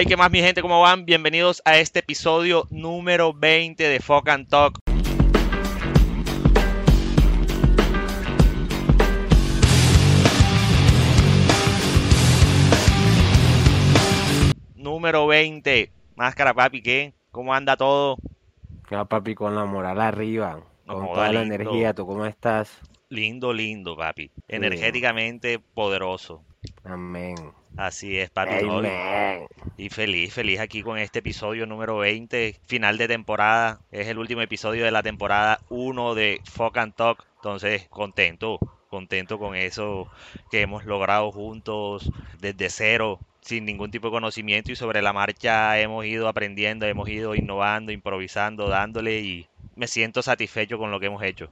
Hey, ¿qué más mi gente? ¿Cómo van? Bienvenidos a este episodio número 20 de Fuck and Talk. Número 20. Máscara, papi, ¿qué? ¿Cómo anda todo? Ya, papi, con la moral arriba, No con toda la energía. ¿Tú cómo estás? Lindo, lindo, papi. Energéticamente poderoso. Amén. Así es, papi. Y feliz, feliz aquí con este episodio número 20, final de temporada. Es el último episodio de la temporada 1 de Fuck and Talk. Entonces, contento, contento con eso que hemos logrado juntos desde cero, sin ningún tipo de conocimiento y sobre la marcha hemos ido aprendiendo, hemos ido innovando, improvisando, dándole y me siento satisfecho con lo que hemos hecho.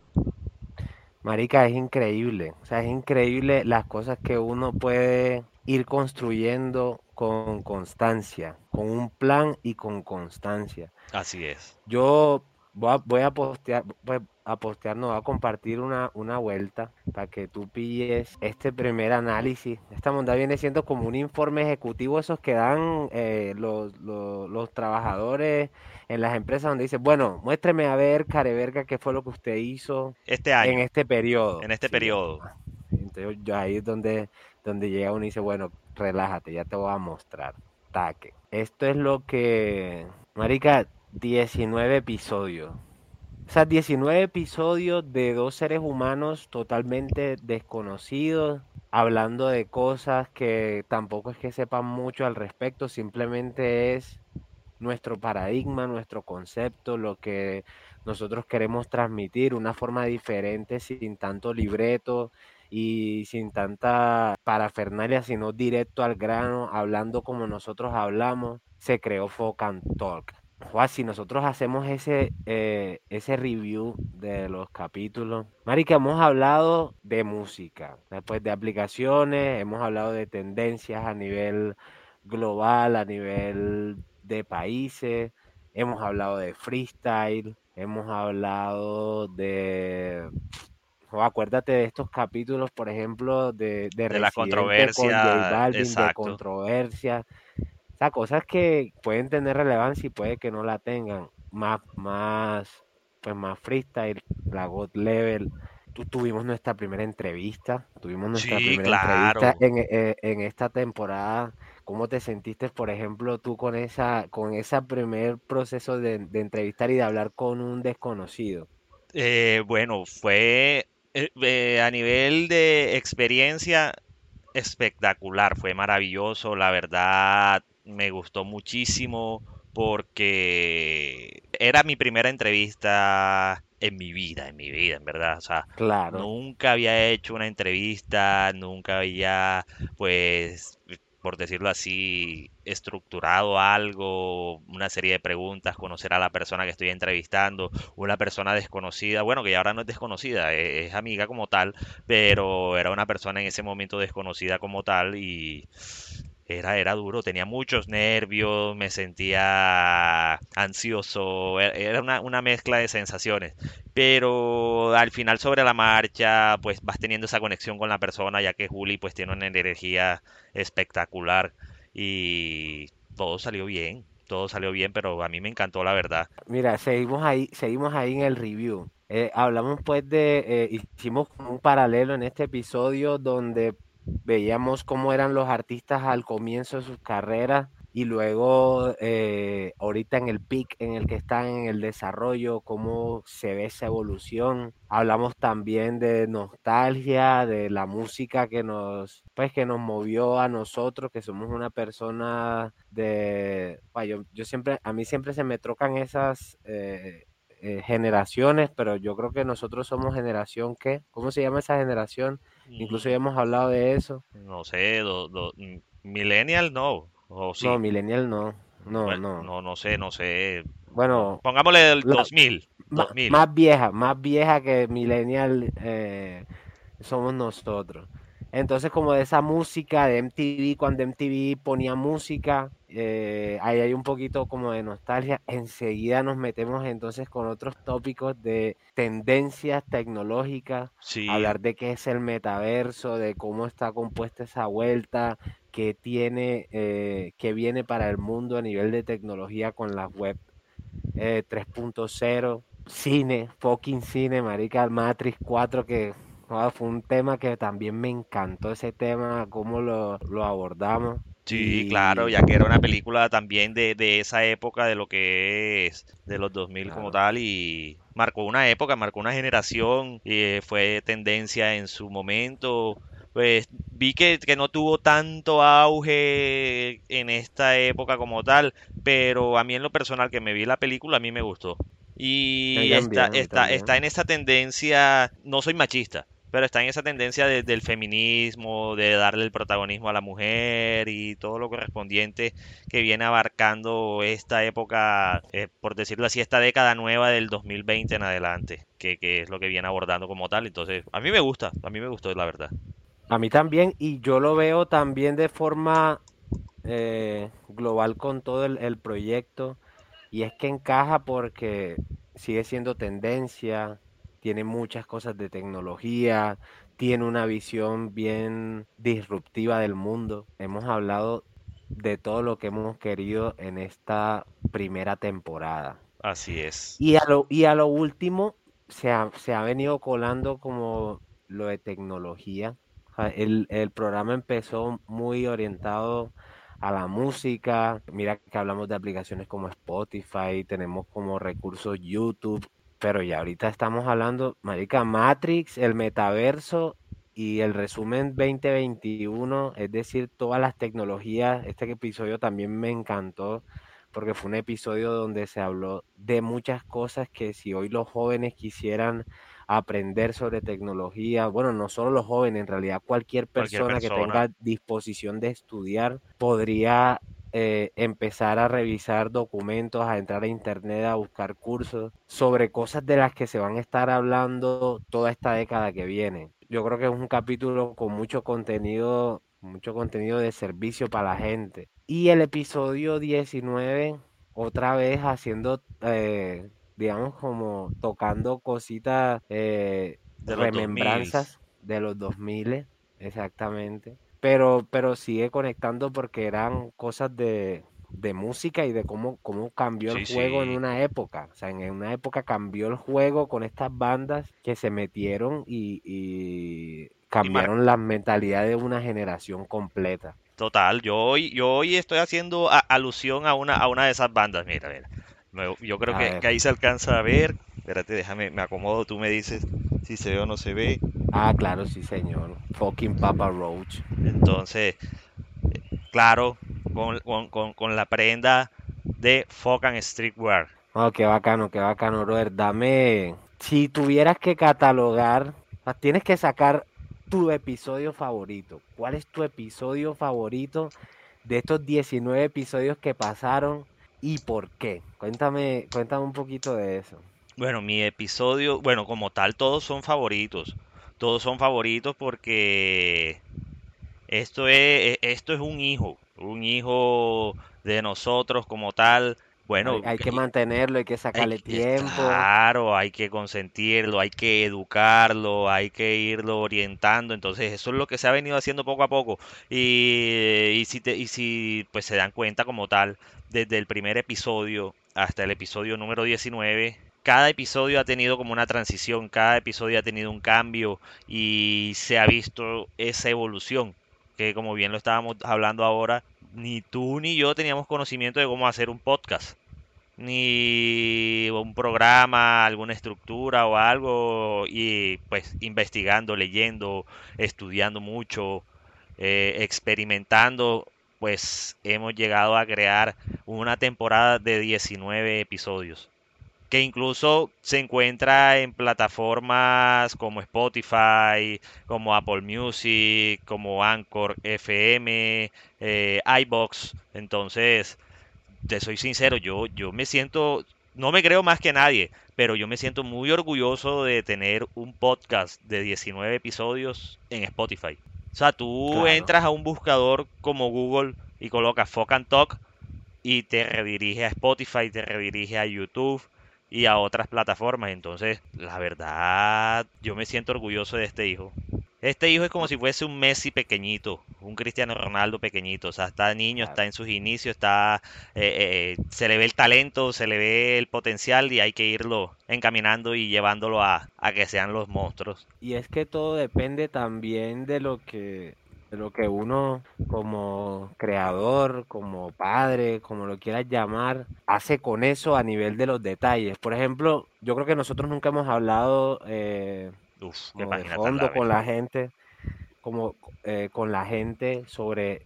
Marica, es increíble. O sea, es increíble las cosas que uno puede ir construyendo con constancia, con un plan y con constancia. Así es. Yo voy a, voy a postear, voy a postear, no, voy a compartir una, una vuelta para que tú pilles este primer análisis. Esta monda viene siendo como un informe ejecutivo, esos que dan eh, los, los, los trabajadores en las empresas donde dicen, bueno, muéstreme a ver, careverga, qué fue lo que usted hizo Este en este periodo. en este Sí, periodo. entonces yo ahí es donde, donde llega uno y dice, bueno, relájate, ya te voy a mostrar. Taque. Esto es lo que, marica, 19 episodios. O sea, 19 episodios de dos seres humanos totalmente desconocidos, hablando de cosas que tampoco es que sepan mucho al respecto, simplemente es nuestro paradigma, nuestro concepto, lo que nosotros queremos transmitir, una forma diferente, sin tanto libreto y sin tanta parafernalia, sino directo al grano, hablando como nosotros hablamos, se creó Folk and Talk. Juan, si nosotros hacemos ese, eh, ese review de los capítulos, Marica, hemos hablado de música, después de aplicaciones, hemos hablado de tendencias a nivel global, a nivel de países, hemos hablado de freestyle, hemos hablado de... Acuérdate de estos capítulos, por ejemplo, de, de, De la con controversia, J Balvin, de exacto. controversia. O sea, cosas que pueden tener relevancia y puede que no la tengan. Más, más, pues más freestyle, la God Level. Tu- tuvimos nuestra primera entrevista, tuvimos nuestra Sí, primera claro. entrevista en, eh, en esta temporada. ¿Cómo te sentiste, por ejemplo, tú con esa, con ese primer proceso de, de entrevistar y de hablar con un desconocido? Eh, bueno, fue eh, eh, a nivel de experiencia espectacular, fue maravilloso, la verdad me gustó muchísimo porque era mi primera entrevista en mi vida, en mi vida, en verdad, o sea, Claro. nunca había hecho una entrevista, nunca había, pues, por decirlo así, estructurado algo, una serie de preguntas, conocer a la persona que estoy entrevistando, una persona desconocida, bueno, que ya ahora no es desconocida, e- es, amiga como tal, pero era una persona en ese momento desconocida como tal y era, era duro, tenía muchos nervios, me sentía ansioso, e- era una, una mezcla de sensaciones, pero al final sobre la marcha, pues vas teniendo esa conexión con la persona, ya que Juli pues tiene una energía espectacular y todo salió bien, todo salió bien, pero a mí me encantó la verdad. Mira, seguimos ahí, seguimos ahí en el review. Eh, hablamos pues de, eh, hicimos un paralelo en este episodio donde veíamos cómo eran los artistas al comienzo de sus carreras y luego eh, ahorita en el peak en el que están en el desarrollo, cómo se ve esa evolución. Hablamos también de nostalgia, de la música que nos, pues que nos movió a nosotros, que somos una persona de, pa, yo, yo siempre, a mí siempre se me trocan esas eh, eh, generaciones, pero yo creo que nosotros somos generación ¿qué? ¿Cómo se llama esa generación? Incluso ya hemos hablado de eso. No sé, do- do- mm, millennial no, o sí. No, millennial no. No, Bueno, no. no, no sé, no sé. Bueno, Pongámosle el la- 2000, ma- 2000. más vieja, más vieja que millennial eh, somos nosotros. Entonces, como de esa música de MTV, cuando MTV ponía música, eh, ahí hay un poquito como de nostalgia. Enseguida nos metemos entonces con otros tópicos de tendencias tecnológicas, Sí, hablar de qué es el metaverso, de cómo está compuesta esa vuelta, qué tiene, eh, qué viene para el mundo a nivel de tecnología con la web 3.0, cine, fucking cine, marica, Matrix 4 que fue un tema que también me encantó ese tema, cómo lo, lo abordamos. Sí, claro, ya que era una película también de, de esa época, de lo que es de los 2000 como tal, y marcó una época, marcó una generación, y eh, fue tendencia en su momento. Pues vi que, que no tuvo tanto auge en esta época como tal, pero a mí en lo personal que me vi la película, a mí me gustó. Y está, está, está en esa tendencia, no soy machista, pero está en esa tendencia del feminismo, de darle el protagonismo a la mujer y todo lo correspondiente que viene abarcando esta época, eh, por decirlo así, esta década nueva del 2020 en adelante, que, es lo que viene abordando como tal. Entonces, a mí me gusta, a mí me gustó, la verdad. A mí también, y yo lo veo también de forma eh, global con todo el proyecto, y es que encaja porque sigue siendo tendencia, tiene muchas cosas de tecnología, tiene una visión bien disruptiva del mundo. Hemos hablado de todo lo que hemos querido en esta primera temporada. Así es. Y a lo, y a lo último se ha, se ha venido colando como lo de tecnología. El, el programa empezó muy orientado a la música. Mira que hablamos de aplicaciones como Spotify, tenemos como recursos YouTube, pero ya ahorita estamos hablando, marica, Matrix, el metaverso y el resumen 2021, es decir, todas las tecnologías. Este episodio también me encantó porque fue un episodio donde se habló de muchas cosas que si hoy los jóvenes quisieran aprender sobre tecnología, bueno, no solo los jóvenes, en realidad cualquier persona, que tenga disposición de estudiar podría eh, empezar a revisar documentos, a entrar a internet, a buscar cursos sobre cosas de las que se van a estar hablando toda esta década que viene. Yo creo que es un capítulo con mucho contenido, mucho contenido de servicio para la gente. Y el episodio 19, otra vez haciendo, eh, digamos, como tocando cositas, eh, de remembranzas de los 2000, exactamente pero, pero sigue conectando porque eran cosas de, música y de cómo, cómo cambió el juego en una época. O sea, en una época cambió el juego con estas bandas que se metieron y, cambiaron la mentalidad de una generación completa. Total, yo hoy, yo hoy estoy haciendo alusión a una, a una de esas bandas, mira, mira. Yo creo que, que, ahí se alcanza a ver. Espérate, déjame, me acomodo, tú me dices si se ve o no se ve. Ah, claro, sí, señor. Fucking Papa Roach. Entonces, claro, con, la prenda de Fucking Streetwear. Oh, qué bacano, qué bacano, brother. Dame, si tuvieras que catalogar, tienes que sacar tu episodio favorito. ¿Cuál es tu episodio favorito de estos 19 episodios que pasaron y por qué? Cuéntame, cuéntame un poquito de eso. Bueno, mi episodio, bueno, como tal, todos son favoritos todos son favoritos porque esto es, e, esto es un hijo, un hijo de nosotros como tal. Bueno, hay, que mantenerlo, hay que sacarle tiempo. Claro, hay que consentirlo, hay que educarlo, hay que irlo orientando. Entonces, eso es lo que se ha venido haciendo poco a poco. Y, y si, te, y si pues se dan cuenta como tal, desde el primer episodio hasta el episodio número 19, cada episodio ha tenido como una transición, cada episodio ha tenido un cambio y se ha visto esa evolución, que como bien lo estábamos hablando ahora, ni tú ni yo teníamos conocimiento de cómo hacer un podcast, ni un programa, alguna estructura o algo, y pues investigando, leyendo, estudiando mucho, eh, experimentando, pues hemos llegado a crear una temporada de 19 episodios que incluso se encuentra en plataformas como Spotify, como Apple Music, como Anchor FM, eh, iBox. Entonces, te soy sincero, yo, yo me siento, no me creo más que nadie, pero yo me siento muy orgulloso de tener un podcast de 19 episodios en Spotify. O sea, tú entras a un buscador como Google y colocas Fuck and Talk y te redirige a Spotify, te redirige a YouTube y a otras plataformas. Entonces, la verdad, yo me siento orgulloso de este hijo. Este hijo es como si fuese un Messi pequeñito, un Cristiano Ronaldo pequeñito. O sea, está niño, está en sus inicios, está, eh, eh, se le ve el talento, se le ve el potencial y hay que irlo encaminando y llevándolo a, a que sean los monstruos. Y es que todo depende también de lo que, de lo que uno como creador, como padre, como lo quieras llamar, hace con eso a nivel de los detalles. Por ejemplo, yo creo que nosotros nunca hemos hablado eh, Uf, como de fondo con la gente, como eh, con la gente sobre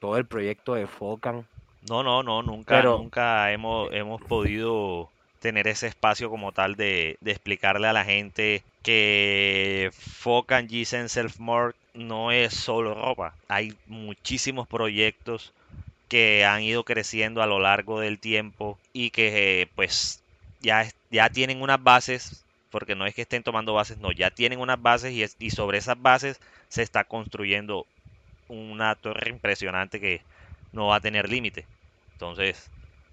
todo el proyecto de Focan. No, no, no, nunca, Pero nunca hemos, hemos podido tener ese espacio como tal de, de explicarle a la gente que Folk and Gisen Self-Mort no es solo ropa. Hay muchísimos proyectos que han ido creciendo a lo largo del tiempo y que eh, pues ya, ya tienen unas bases, porque no es que estén tomando bases, no, ya tienen unas bases y, es- y sobre esas bases se está construyendo una torre impresionante que no va a tener límite. Entonces,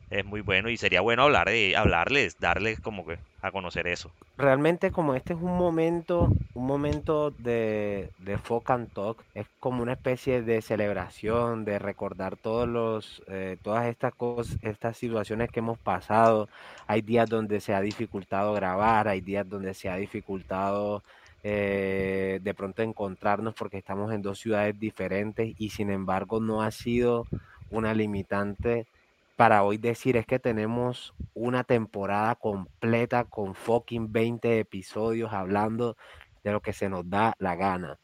es muy bueno y sería bueno hablar de, hablarles, darles como que a conocer eso. realmente como este es un momento, un momento de, de folk and talk, es como una especie de celebración, de recordar todos los, eh, todas estas cosas, estas situaciones que hemos pasado. Hay días donde se ha dificultado grabar, hay días donde se ha dificultado eh, de pronto encontrarnos porque estamos en dos ciudades diferentes y sin embargo no ha sido una limitante para hoy decir es que tenemos una temporada completa con fucking 20 episodios hablando de lo que se nos da la gana.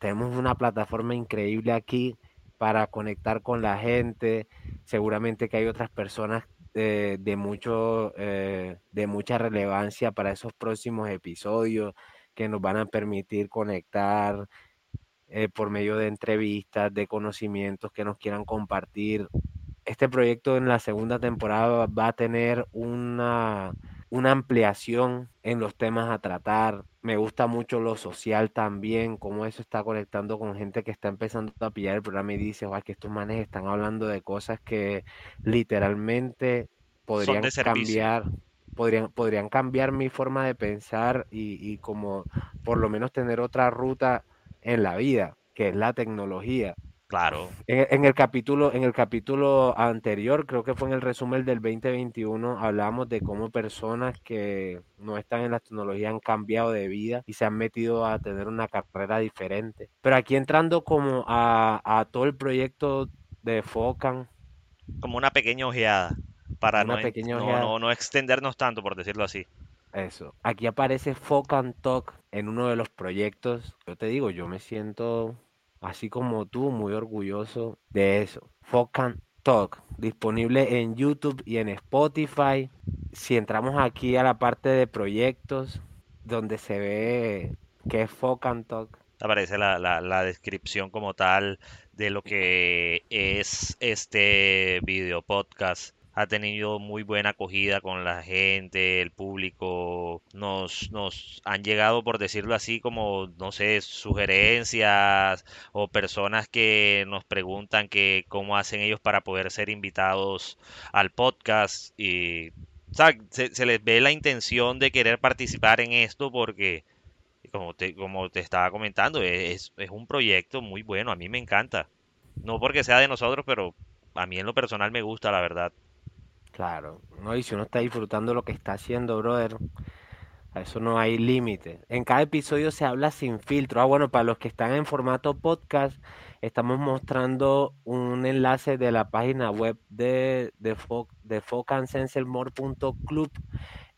Tenemos una plataforma increíble aquí para conectar con la gente. Seguramente que hay otras personas eh, de, mucho, eh, de mucha relevancia para esos próximos episodios que nos van a permitir conectar eh, por medio de entrevistas, de conocimientos que nos quieran compartir este proyecto en la segunda temporada va a tener una, una ampliación en los temas a tratar. Me gusta mucho lo social también, cómo eso está conectando con gente que está empezando a pillar el programa y dice, "Guau, que estos manes están hablando de cosas que literalmente podrían cambiar, podrían, podrían cambiar mi forma de pensar y, y como por lo menos tener otra ruta en la vida, que es la tecnología. Claro, En, en el capítulo, en el capítulo anterior, creo que fue en el resumen del 2021, hablamos de cómo personas que no están en la tecnología han cambiado de vida y se han metido a tener una carrera diferente. Pero aquí entrando como a, a todo el proyecto de Focan, como una pequeña ojeada para no, pequeña no, ojeada, no, no extendernos tanto, por decirlo así. eso. Aquí aparece Focan Talk en uno de los proyectos. Yo te digo, yo me siento así como tú, muy orgulloso de eso. Focan Talk, disponible en YouTube y en Spotify. Si entramos aquí a la parte de proyectos, donde se ve que es Focan Talk, Aparece la, la, la descripción como tal de lo que es este video podcast. Ha tenido muy buena acogida con la gente, el público. Nos, nos han llegado, por decirlo así, como, no sé, sugerencias o personas que nos preguntan que cómo hacen ellos para poder ser invitados al podcast. Y, se, se les ve la intención de querer participar en esto porque como te, como te estaba comentando, es, es un proyecto muy bueno, a mí me encanta. No porque sea de nosotros, pero a mí en lo personal me gusta, la verdad. Claro, ¿no? Y si uno está disfrutando lo que está haciendo, brother, A eso no hay límite. En cada episodio se habla sin filtro. Ah, bueno, para los que están en formato podcast, estamos mostrando un enlace de la página web de, de, Fo, de focansenselmore.club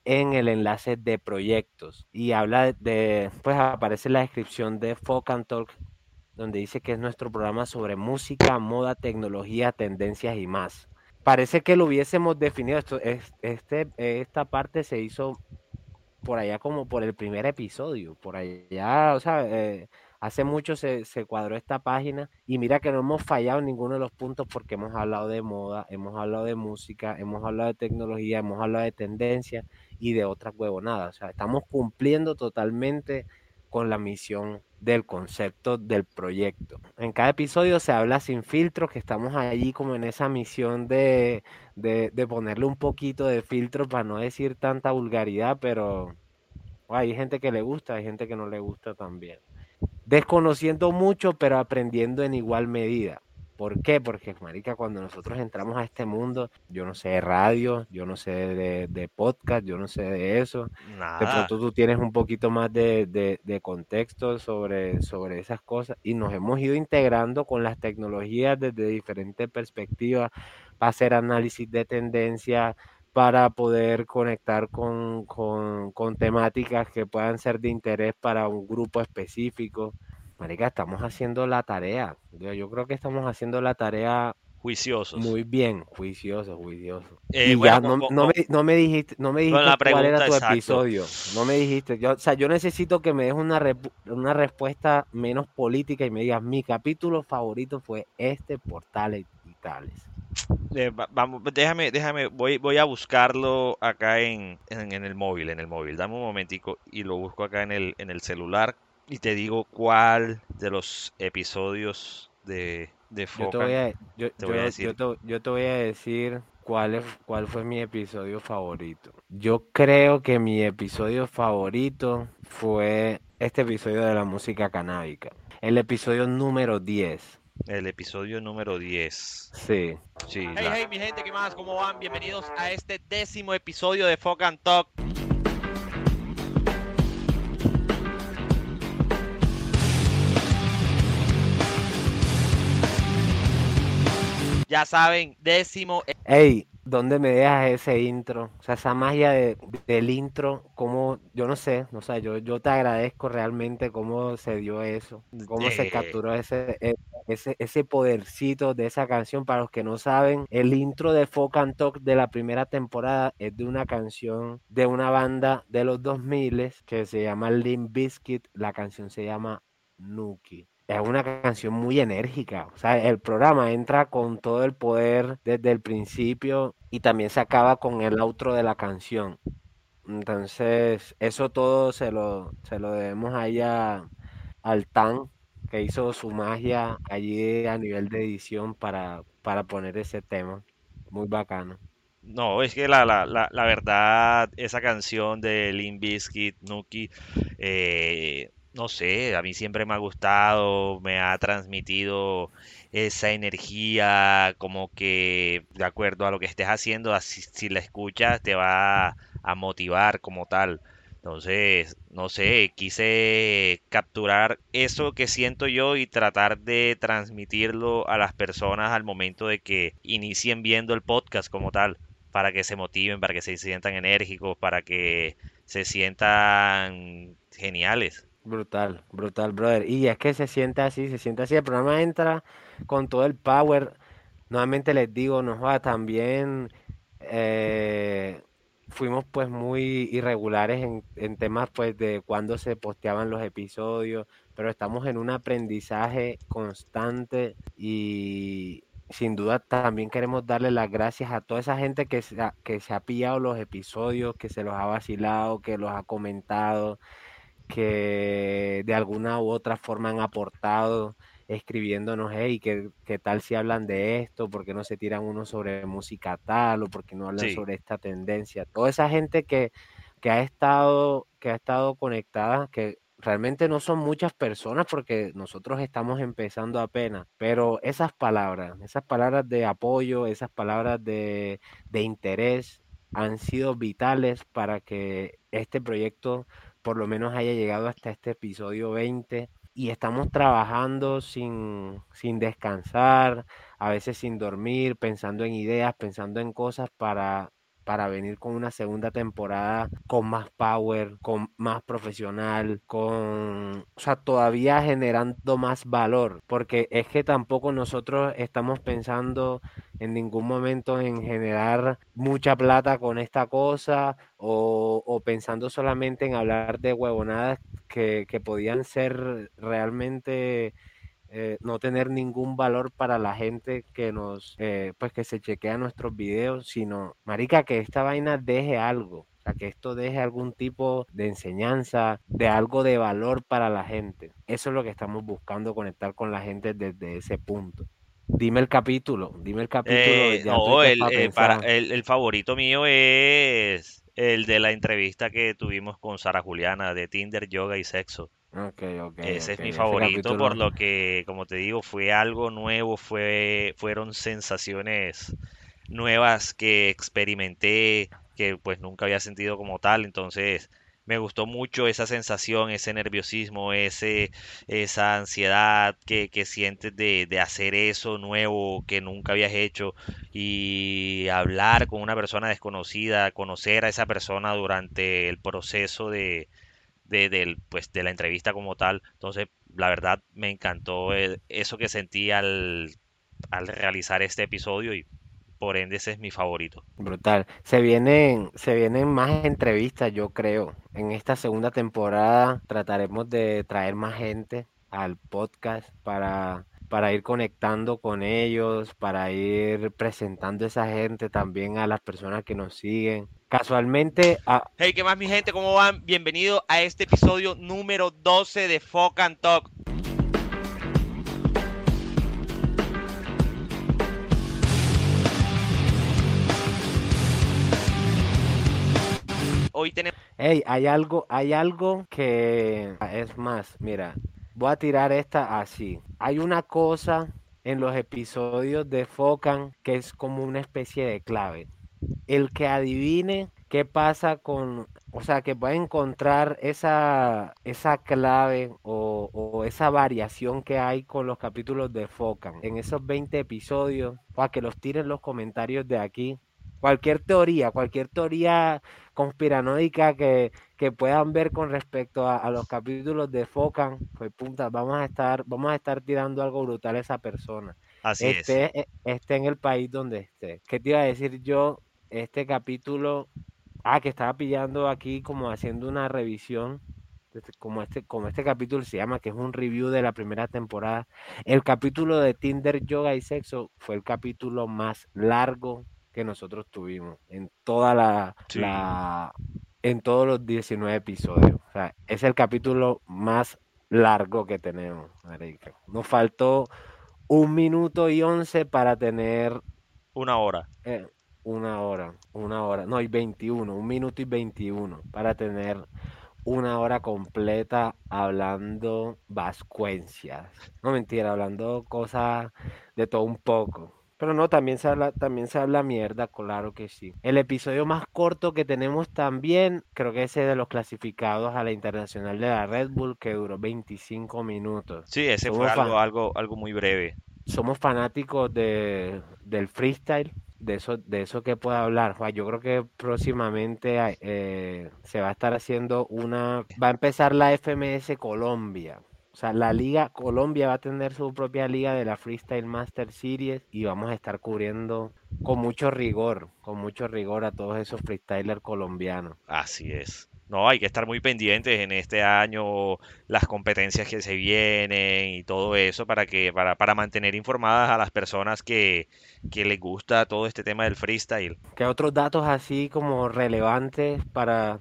en el enlace de proyectos. Y habla de, pues aparece la descripción de Focan Talk, donde dice que es nuestro programa sobre música, moda, tecnología, tendencias y más. Parece que lo hubiésemos definido. Esto, este, esta parte se hizo por allá como por el primer episodio, por allá, o sea, eh, hace mucho se, se, cuadró esta página y mira que no hemos fallado en ninguno de los puntos porque hemos hablado de moda, hemos hablado de música, hemos hablado de tecnología, hemos hablado de tendencia y de otras huevonadas, o sea, estamos cumpliendo totalmente con la misión del concepto del proyecto. En cada episodio se habla sin filtro, que estamos allí como en esa misión de, de, ponerle un poquito de filtro para no decir tanta vulgaridad, pero oh, hay gente que le gusta, hay gente que no le gusta también. desconociendo mucho, pero aprendiendo en igual medida. ¿Por qué? Porque, marica, cuando nosotros entramos a este mundo, yo no sé de radio, yo no sé de, podcast, yo no sé de eso. De pronto tú tienes un poquito más de, de, contexto sobre, sobre esas cosas y nos hemos ido integrando con las tecnologías desde diferentes perspectivas para hacer análisis de tendencia, para poder conectar con, con, con temáticas que puedan ser de interés para un grupo específico. Marica, estamos haciendo la tarea. Yo, creo que estamos haciendo la tarea juiciosos. Muy bien, juiciosos, juiciosos. Eh, y ya no, me, dijiste, no me dijiste cuál era tu episodio. No me dijiste. Yo, o sea, yo necesito que me des una, una respuesta menos política y me digas, mi capítulo favorito fue este por tales y tales. Eh, vamos, déjame, déjame, voy, voy a buscarlo acá en, en, el móvil, en el móvil. Dame un momentico y lo busco acá en el, en el celular y te digo cuál de los episodios de, de Foca yo te voy a, decir. Yo te, voy a decir cuál, es, cuál fue mi episodio favorito. Yo creo que mi episodio favorito fue este episodio de la música canábica. El episodio número 10. El episodio número 10. Sí. sí hey, hey, mi gente, ¿qué más? ¿Cómo van? Bienvenidos a este décimo episodio de Foca and Talk. Ya saben, décimo. E- Ey, ¿dónde me dejas ese intro? O sea, esa magia del intro, como, yo no sé, no sé, yo, yo te agradezco realmente cómo se dio eso, cómo se capturó ese, e, ese, ese podercito de esa canción. Para los que no saben, el intro de Folk and Talk de la primera temporada es de una canción de una banda de los 2000 que se llama Limp Bizkit, la canción se llama Nuki es una canción muy enérgica. O sea, el programa entra con todo el poder desde el principio y también se acaba con el outro de la canción. Entonces, eso todo se lo, se lo debemos ahí a, al Tan, que hizo su magia allí a nivel de edición para, para poner ese tema. Muy bacano. No, es que la, la, la, la verdad, esa canción de Limp Bizkit, Nuki, eh, no sé, a mí siempre me ha gustado, me ha transmitido esa energía, como que de acuerdo a lo que estés haciendo, así, si la escuchas te va a motivar como tal. Entonces, no sé, quise capturar eso que siento yo y tratar de transmitirlo a las personas al momento de que inicien viendo el podcast como tal, para que se motiven, para que se sientan enérgicos, para que se sientan geniales. Brutal, brutal, brother. Y es que se siente así, se siente así. El programa entra con todo el power. Nuevamente les digo, nos va también. Eh, fuimos pues muy irregulares en, en temas pues de cuándo se posteaban los episodios, pero estamos en un aprendizaje constante y sin duda también queremos darle las gracias a toda esa gente que se que se ha pillado los episodios, que se los ha vacilado, que los ha comentado que de alguna u otra forma han aportado escribiéndonos, hey, ¿qué, qué tal si hablan de esto? ¿Por qué no se tiran uno sobre música tal? ¿O por qué no hablan sobre esta tendencia? Toda esa gente que, que, ha estado, que ha estado conectada, que realmente no son muchas personas porque nosotros estamos empezando apenas, pero esas palabras, esas palabras de apoyo, esas palabras de, de interés han sido vitales para que este proyecto por lo menos haya llegado hasta este episodio 20 y estamos trabajando sin, sin descansar, a veces sin dormir, pensando en ideas, pensando en cosas para para venir con una segunda temporada con más power, con más profesional, con, o sea, todavía generando más valor, porque es que tampoco nosotros estamos pensando en ningún momento en generar mucha plata con esta cosa o, pensando solamente en hablar de huevonadas que, que podían ser realmente eh, no tener ningún valor para la gente que nos, eh, pues que se chequea nuestros videos, sino, marica, que esta vaina deje algo, o sea, que esto deje algún tipo de enseñanza, de algo de valor para la gente. Eso es lo que estamos buscando, conectar con la gente desde ese punto. Dime el capítulo, dime el capítulo. Eh, no, el, para, el, el favorito mío es el de la entrevista que tuvimos con Sara Juliana de Tinder, Yoga y Sexo. Ok, ok. Ese es mi ese favorito por lo que, como te digo, fue algo nuevo, fue, fueron sensaciones nuevas que experimenté, que pues nunca había sentido como tal. Entonces, me gustó mucho esa sensación, ese nerviosismo, ese, esa ansiedad que, que sientes de, de hacer eso nuevo que nunca habías hecho y hablar con una persona desconocida, conocer a esa persona durante el proceso de de, pues, de la entrevista como tal. Entonces, la verdad, me encantó eso que sentí al, al realizar este episodio y por ende ese es mi favorito. Brutal. Se vienen, se vienen más entrevistas, yo creo. En esta segunda temporada trataremos de traer más gente al podcast para, para ir conectando con ellos, para ir presentando a esa gente también a las personas que nos siguen. Casualmente, a- Hey, ¿qué más mi gente? ¿Cómo van? Bienvenido a este episodio número 12 de Fuck and Talk. Hoy tenemos... hey, hay algo, hay algo que es más, mira, voy a tirar esta así. Hay una cosa en los episodios de Focan que es como una especie de clave. el que adivine qué pasa con, o sea, que pueda encontrar esa, esa clave o, o esa variación que hay con los capítulos de Focan en esos 20 episodios, para que los tiren en los comentarios de aquí. Cualquier teoría, cualquier teoría conspiranoica que, que puedan ver con respecto a, a los capítulos de Focan, pues punta, vamos a estar, vamos a estar tirando algo brutal a esa persona Así es. esté, e- esté en el país donde esté. ¿Qué te iba a decir yo? Este capítulo, ah, que estaba pillando aquí como haciendo una revisión, este- como este, como este capítulo se llama, que es un review de la primera temporada. El capítulo de Tinder, Yoga y Sexo fue el capítulo más largo que nosotros tuvimos en toda la, Sí. la, en todos los 19 episodios. O sea, es el capítulo más largo que tenemos, marica. Nos faltó un minuto y once para tener Una hora. eh, una hora, una hora, no, y 21, un minuto y 21 para tener una hora completa hablando vascuencias. No mentira, hablando cosas de todo un poco. Pero no, también se habla, también se habla mierda, claro que sí. El episodio más corto que tenemos también, creo que ese de los clasificados a la internacional de la Red Bull, que duró 25 minutos. Sí, ese Somos fue algo, algo, algo muy breve. somos fanáticos de, del freestyle, de eso, de eso que pueda hablar. Juan, yo creo que próximamente eh, se va a estar haciendo una, va a empezar la FMS Colombia. O sea, la liga Colombia va a tener su propia liga de la Freestyle Master Series y vamos a estar cubriendo con mucho rigor, con mucho rigor a todos esos freestylers colombianos. Así es. No, hay que estar muy pendientes en este año, las competencias que se vienen y todo eso para que, para, para mantener informadas a las personas que, que les gusta todo este tema del freestyle. ¿Qué otros datos así como relevantes para,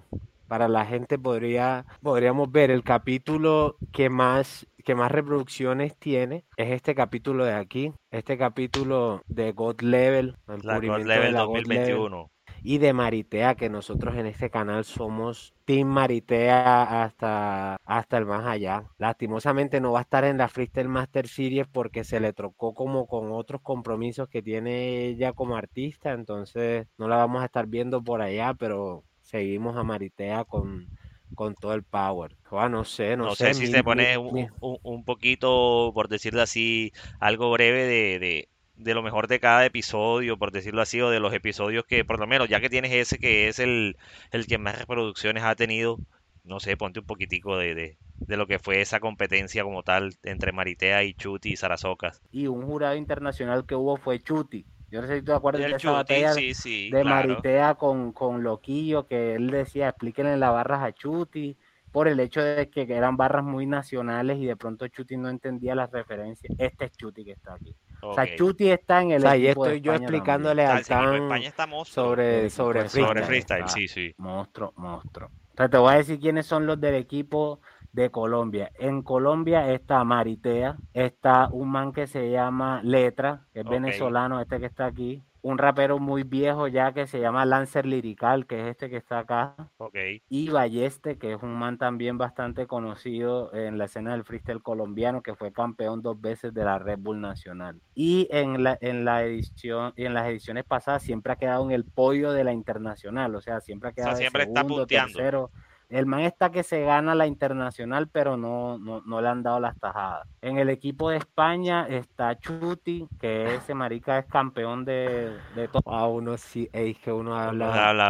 para la gente podría, podríamos ver? El capítulo que más, que más reproducciones tiene es este capítulo de aquí, este capítulo de God Level, el La God de Level, 2021. y de Maritea, que nosotros en este canal somos Team Maritea hasta, hasta el más allá. Lastimosamente no va a estar en la Freestyle Master Series porque se le trocó como con otros compromisos que tiene ella como artista, entonces no la vamos a estar viendo por allá, pero seguimos a Maritea con, con todo el power. Joa, no sé, no, No sé. sé si mi- se pone un, mi- un- un poquito, por decirlo así, algo breve de, de, de lo mejor de cada episodio, por decirlo así, o de los episodios que, por lo menos, ya que tienes ese que es el, el que más reproducciones ha tenido, no sé, ponte un poquitico de, de, de lo que fue esa competencia como tal entre Maritea y Chuti y Sarazocas. y un jurado internacional que hubo fue Chuti. Yo no sé si tú te acuerdas de esa batalla sí, sí, de claro. Maritea con, con Loquillo, que él decía, explíquenle las barras a Chuti, por el hecho de que eran barras muy nacionales y de pronto Chuti no entendía las referencias. Este es Chuti que está aquí. O sea. Chuti está en O el sea, ahí equipo de estoy yo España explicándole O al Tan España está monstruo. sobre, sobre de Sobre freestyle. freestyle, Ah. sí, sí. Monstruo, monstruo. O sea, te voy a decir quiénes son los del equipo de Colombia. En Colombia está Maritea, está un man que se llama Letra, que es venezolano, este que está aquí. un rapero muy viejo ya que se llama Lancer Lirical, que es este que está acá. Ok. Y Balleste, que es un man también bastante conocido en la escena del freestyle colombiano, que fue campeón dos veces de la Red Bull Nacional. Y en la, en la edición, y en las ediciones pasadas siempre ha quedado en el podio de la internacional, o sea, siempre ha O sea, quedado de siempre está segundo, punteando. tercero. El man está que se gana la internacional, pero no, no, no le han dado las tajadas. En el equipo de España está Chuti, que ese marica es campeón de, de todo. A uno sí, es que uno habla.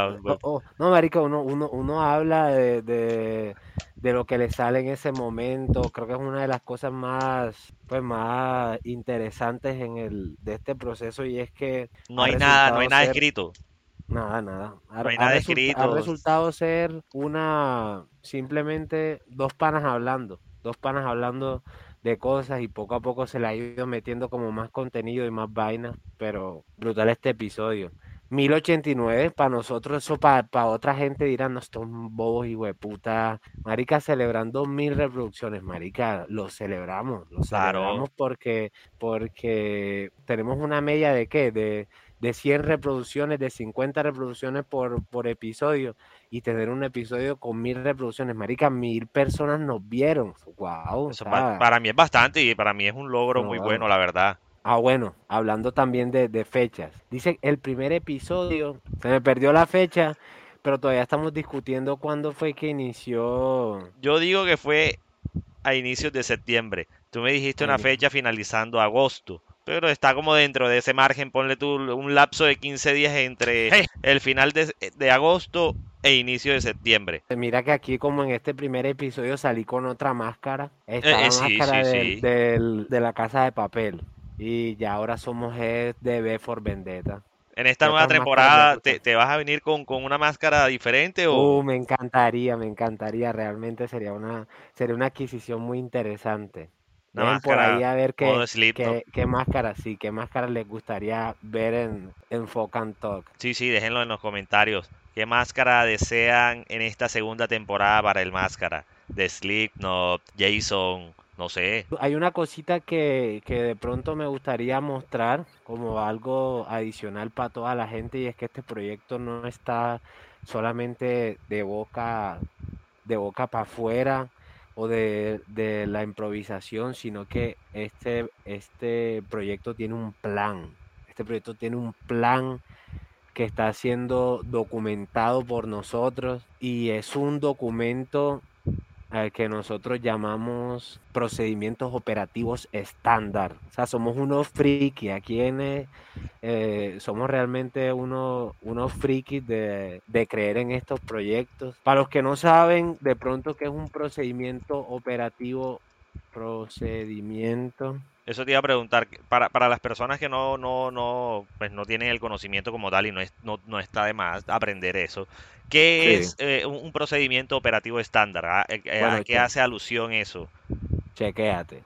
habla- No, oh, no, marica, uno, uno, uno habla de, de, de lo que le sale en ese momento. Creo que es una de las cosas más, pues, más interesantes en el, de este proceso y es que No ha hay nada, no hay nada ser- escrito. Nada, nada. Ha, No hay ha nada resulta- ha escrito. resultado ser una, simplemente dos panas hablando, dos panas hablando de cosas y poco a poco se le ha ido metiendo como más contenido y más vainas, pero brutal este episodio. 1089, para nosotros, eso para otra gente dirán, no, estos bobos y hueputa. Marica, celebrando mil reproducciones, marica, lo celebramos, lo Claro. celebramos porque, porque tenemos una media de qué, de, de 100 reproducciones, de 50 reproducciones por, por episodio y tener un episodio con mil reproducciones, marica, mil personas nos vieron, wow. Eso pa- para mí es bastante y para mí es un logro muy No. bueno, la verdad. Ah, bueno, hablando también de, de fechas. Dice el primer episodio, se me perdió la fecha, pero todavía estamos discutiendo cuándo fue que inició. Yo digo que fue a inicios de septiembre. Tú me dijiste una fecha finalizando agosto, pero está como dentro de ese margen. Ponle tú un lapso de 15 días entre Hey. el final de, de agosto e inicio de septiembre. Mira que aquí como en este primer episodio salí con otra máscara. Está eh, la sí, máscara sí, del- sí. del- de la casa de papel. Y ya ahora somos es de B for Vendetta. En esta ¿Qué nueva temporada, te, te vas a venir con, con una máscara diferente o...? Uh, me encantaría, me encantaría. Realmente sería una, sería una adquisición muy interesante. Dejen por máscara ahí a ver qué, qué, qué máscaras, sí, qué máscaras les gustaría ver en, en Talk. Sí, sí, déjenlo en los comentarios. ¿Qué máscara desean en esta segunda temporada para el máscara? De Slipknot, Jason, no sé. Hay una cosita que, que de pronto me gustaría mostrar como algo adicional para toda la gente y es que este proyecto no está solamente de boca, de boca para afuera o de, de la improvisación, sino que este, este proyecto tiene un plan. Este proyecto tiene un plan que está siendo documentado por nosotros y es un documento al que nosotros llamamos procedimientos operativos estándar. O sea, somos unos frikis, aquí en, eh, eh, somos realmente unos, unos frikis de, de creer en estos proyectos. Para los que no saben de pronto qué es un procedimiento operativo, procedimiento. Eso te iba a preguntar, para, para las personas que no, no, no, pues no tienen el conocimiento como tal y no, es, no, no está de más aprender eso, ¿qué Sí. es eh, un, un procedimiento operativo estándar? ¿A, eh, Bueno, a qué hace alusión eso? Chequéate.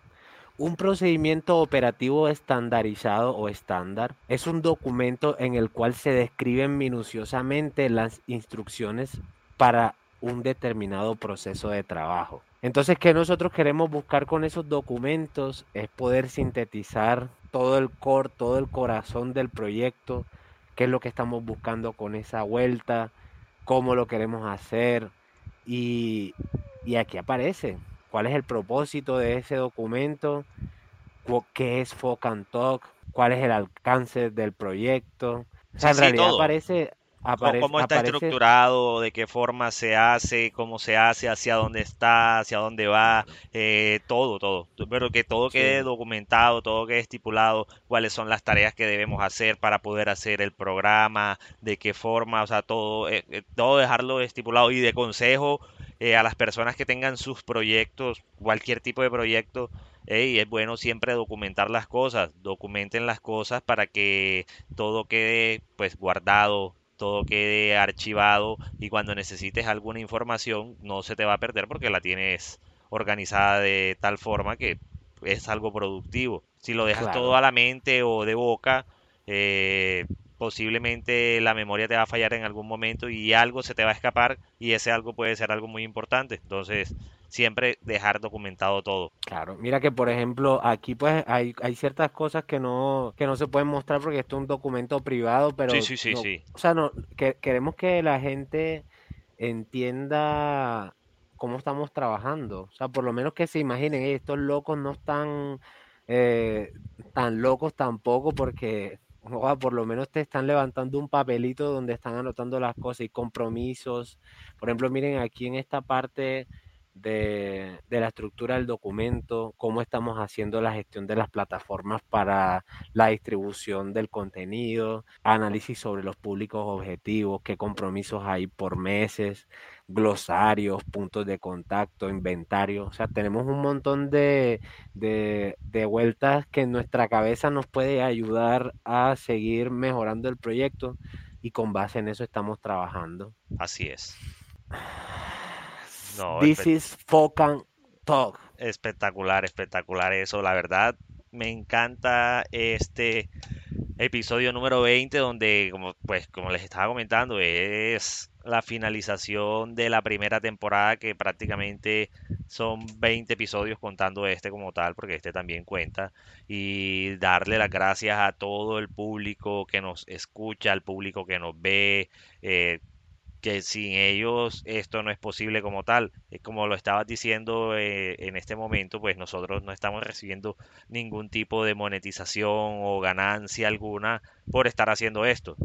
Un procedimiento operativo estandarizado o estándar es un documento en el cual se describen minuciosamente las instrucciones para un determinado proceso de trabajo. Entonces, ¿qué nosotros queremos buscar con esos documentos? Es poder sintetizar todo el core, todo el corazón del proyecto, qué es lo que estamos buscando con esa vuelta, cómo lo queremos hacer y, y aquí aparece. Cuál es el propósito de ese documento, cu- qué es Folk and Talk, cuál es el alcance del proyecto. O sea, Sí, en realidad aparece, ¿Cómo, aparece, cómo está aparece- estructurado? ¿De qué forma se hace? ¿Cómo se hace? ¿Hacia dónde está? ¿Hacia dónde va? Eh, todo, todo. Pero que todo quede Sí. documentado, todo quede estipulado, cuáles son las tareas que debemos hacer para poder hacer el programa, de qué forma, o sea, todo, eh, eh, todo dejarlo estipulado y de consejo eh, a las personas que tengan sus proyectos, cualquier tipo de proyecto. ey, es bueno siempre documentar las cosas, documenten las cosas para que todo quede pues guardado, todo quede archivado y cuando necesites alguna información no se te va a perder porque la tienes organizada de tal forma que es algo productivo. Si lo dejas Claro. todo a la mente o de boca, eh, posiblemente la memoria te va a fallar en algún momento y algo se te va a escapar y ese algo puede ser algo muy importante. Entonces, siempre dejar documentado todo. Claro, mira que por ejemplo aquí pues hay, hay ciertas cosas que no, que no se pueden mostrar porque esto es un documento privado, pero Sí, sí, sí, no- sí. o sea, no, que, queremos que la gente entienda cómo estamos trabajando. O sea, por lo menos que se imaginen, "Ey, estos locos no están eh, tan locos tampoco porque por lo menos te están levantando un papelito donde están anotando las cosas y compromisos. Por ejemplo, miren aquí en esta parte de, la estructura del documento, cómo estamos haciendo la gestión de las plataformas para la distribución del contenido, análisis sobre los públicos objetivos, qué compromisos hay por meses, glosarios, puntos de contacto, inventario. O sea, tenemos un montón de, de, de vueltas que en nuestra cabeza nos puede ayudar a seguir mejorando el proyecto y con base en eso estamos trabajando. Así es. No, This is Focan Talk. espectacular, espectacular eso. La verdad, me encanta este episodio número 20 donde, como, pues, como les estaba comentando, es la finalización de la primera temporada que prácticamente son 20 episodios contando este como tal, porque este también cuenta. Y darle las gracias a todo el público que nos escucha, al público que nos ve. eh, que sin ellos esto no es posible como tal. Como lo estabas diciendo eh, en este momento, pues nosotros no estamos recibiendo ningún tipo de monetización o ganancia alguna por estar haciendo esto.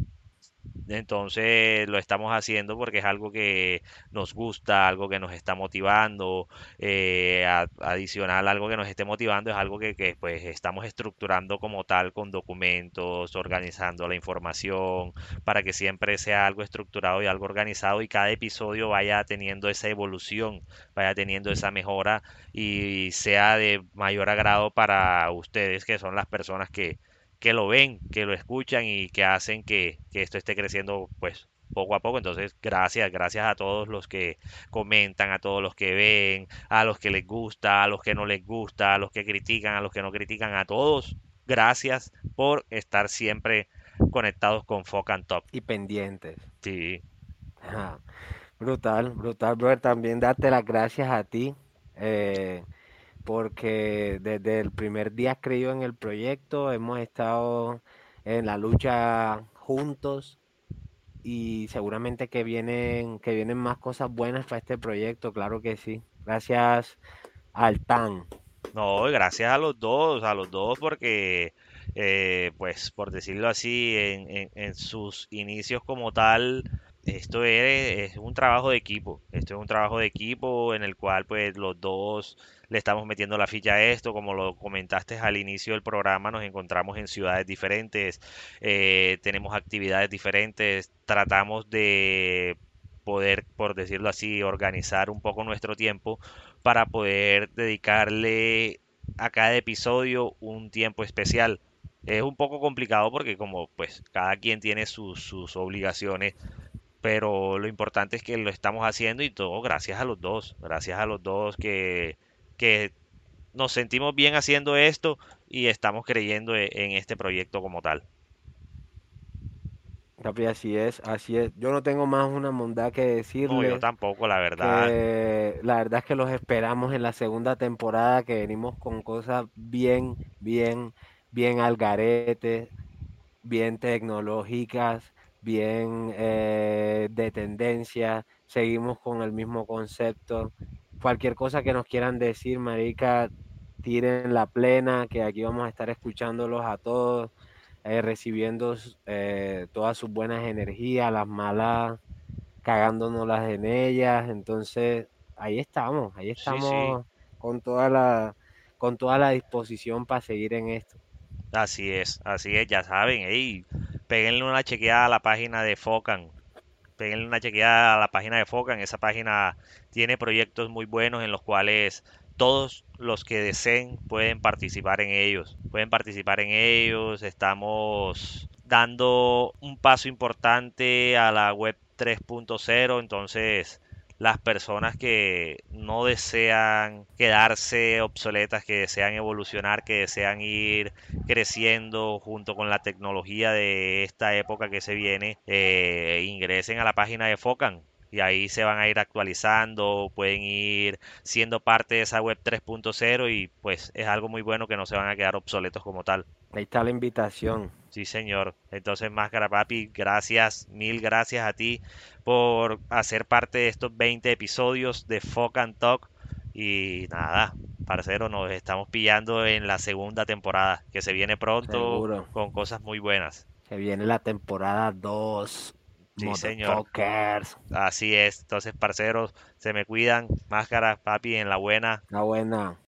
Entonces lo estamos haciendo porque es algo que nos gusta, algo que nos está motivando, eh, adicional algo que nos esté motivando es algo que, que, pues estamos estructurando como tal con documentos, organizando la información para que siempre sea algo estructurado y algo organizado y cada episodio vaya teniendo esa evolución, vaya teniendo esa mejora y sea de mayor agrado para ustedes que son las personas que que lo ven, que lo escuchan y que hacen que, que esto esté creciendo pues poco a poco. Entonces, gracias, gracias a todos los que comentan, a todos los que ven, a los que les gusta, a los que no les gusta, a los que critican, a los que no critican, a todos. Gracias por estar siempre conectados con Focan Top. Y pendientes. Sí, Ajá. Brutal, brutal, brother. También darte las gracias a ti, eh, porque desde el primer día creído en el proyecto, hemos estado en la lucha juntos y seguramente que vienen, que vienen más cosas buenas para este proyecto, claro que sí. Gracias al TAN. No, gracias a los dos, a los dos porque, eh, pues, por decirlo así, en- en sus inicios como tal, esto es, un trabajo de equipo. Esto es un trabajo de equipo en el cual, pues, los dos le estamos metiendo la ficha a esto. Como lo comentaste al inicio del programa, nos encontramos en ciudades diferentes, eh, tenemos actividades diferentes, tratamos de poder, por decirlo así, organizar un poco nuestro tiempo para poder dedicarle a cada episodio un tiempo especial. Es un poco complicado porque como pues cada quien tiene sus, sus obligaciones, pero lo importante es que lo estamos haciendo y todo gracias a los dos, gracias a los dos que, que nos sentimos bien haciendo esto y estamos creyendo e- en este proyecto como tal. Capri, así es, así es. Yo no tengo más una bondad que No, yo tampoco, la verdad. que la verdad es que los esperamos en la segunda temporada, que venimos con cosas bien, bien, bien al garete, bien tecnológicas, bien eh, de tendencia, seguimos con el mismo concepto. Cualquier cosa que nos quieran decir, marica, tiren la plena, que aquí vamos a estar escuchándolos a todos, eh, recibiendo eh, todas sus buenas energías, las malas cagándonos en ellas. Entonces, ahí estamos, ahí Sí, sí. estamos con toda la, con toda la disposición para seguir en esto. Así es, así es, ya saben, ey, péguenle una chequeada a la página de Focan, péguenle una chequeada a la página de Focan, esa página tiene proyectos muy buenos en los cuales todos los que deseen pueden participar en ellos, pueden participar en ellos, estamos dando un paso importante a la web 3.0, entonces las personas que no desean quedarse obsoletas, que desean evolucionar, que desean ir creciendo junto con la tecnología de esta época que se viene, eh, ingresen a la página de Focan. y ahí se van a ir actualizando, pueden ir siendo parte de esa web 3.0 y pues es algo muy bueno que no se van a quedar obsoletos como tal. Ahí está la invitación. Sí, señor. Entonces, Máscara Papi, gracias, mil gracias a ti por hacer parte de estos 20 episodios de Fuck and Talk. Y nada, parcero, nos estamos pillando en la segunda temporada, que se viene pronto con cosas muy buenas. Se viene la temporada 2. Sí, señor. Así es. Entonces, parceros, se me cuidan. Máscara, papi, en la buena. La buena.